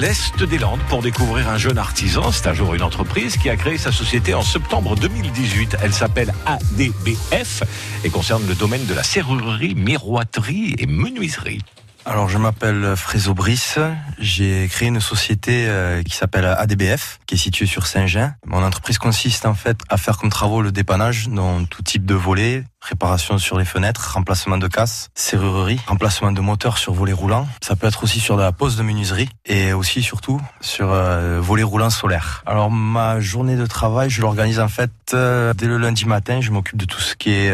l'Est des Landes pour découvrir un jeune artisan. C'est un jour une entreprise qui a créé sa société en septembre 2018. Elle s'appelle ADBF et concerne le domaine de la serrurerie, miroiterie et menuiserie. Alors je m'appelle Frézo Brice, j'ai créé une société euh, qui s'appelle ADBF, qui est située sur Saint-Jean. Mon entreprise consiste en fait à faire comme travaux le dépannage dans tout type de volets, réparation sur les fenêtres, remplacement de casse, serrurerie, remplacement de moteur sur volet roulant. Ça peut être aussi sur de la pose de menuiserie et aussi surtout sur euh, volet roulant solaire. Alors ma journée de travail, je l'organise en fait euh, dès le lundi matin. Je m'occupe de tout ce qui est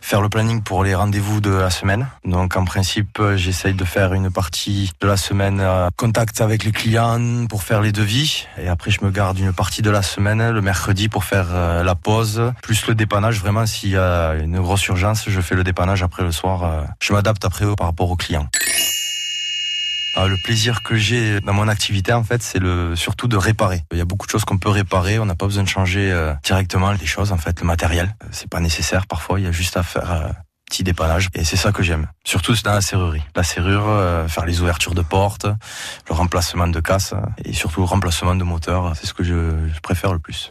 faire le planning pour les rendez-vous de la semaine. Donc en principe, j'essaye de faire une partie de la semaine contact avec les clients pour faire les devis et après je me garde une partie de la semaine le mercredi pour faire la pause plus le dépannage vraiment s'il y a une grosse urgence, je fais le dépannage après le soir. Euh, je m'adapte après par rapport aux clients. Ah, le plaisir que j'ai dans mon activité, en fait, c'est le surtout de réparer. Il y a beaucoup de choses qu'on peut réparer. On n'a pas besoin de changer euh, directement les choses, en fait, le matériel. Euh, c'est pas nécessaire parfois. Il y a juste à faire petit dépannage. Et c'est ça que j'aime. Surtout dans la serrurerie. La serrure, faire les ouvertures de portes, le remplacement de casse et surtout le remplacement de moteur. C'est ce que je préfère le plus.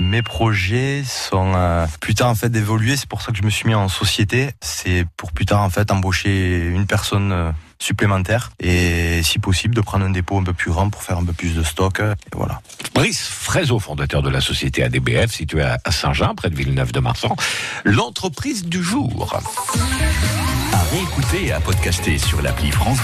Mes projets sont euh, plus tard en fait d'évoluer. C'est pour ça que je me suis mis en société. C'est pour plus tard en fait embaucher une personne euh, supplémentaire et si possible de prendre un dépôt un peu plus grand pour faire un peu plus de stock. Et voilà. Brice Frézo, fondateur de la société ADBF située à Saint-Jean, près de Villeneuve-de-Marsan, l'entreprise du jour. À réécouter et à podcaster sur l'appli France.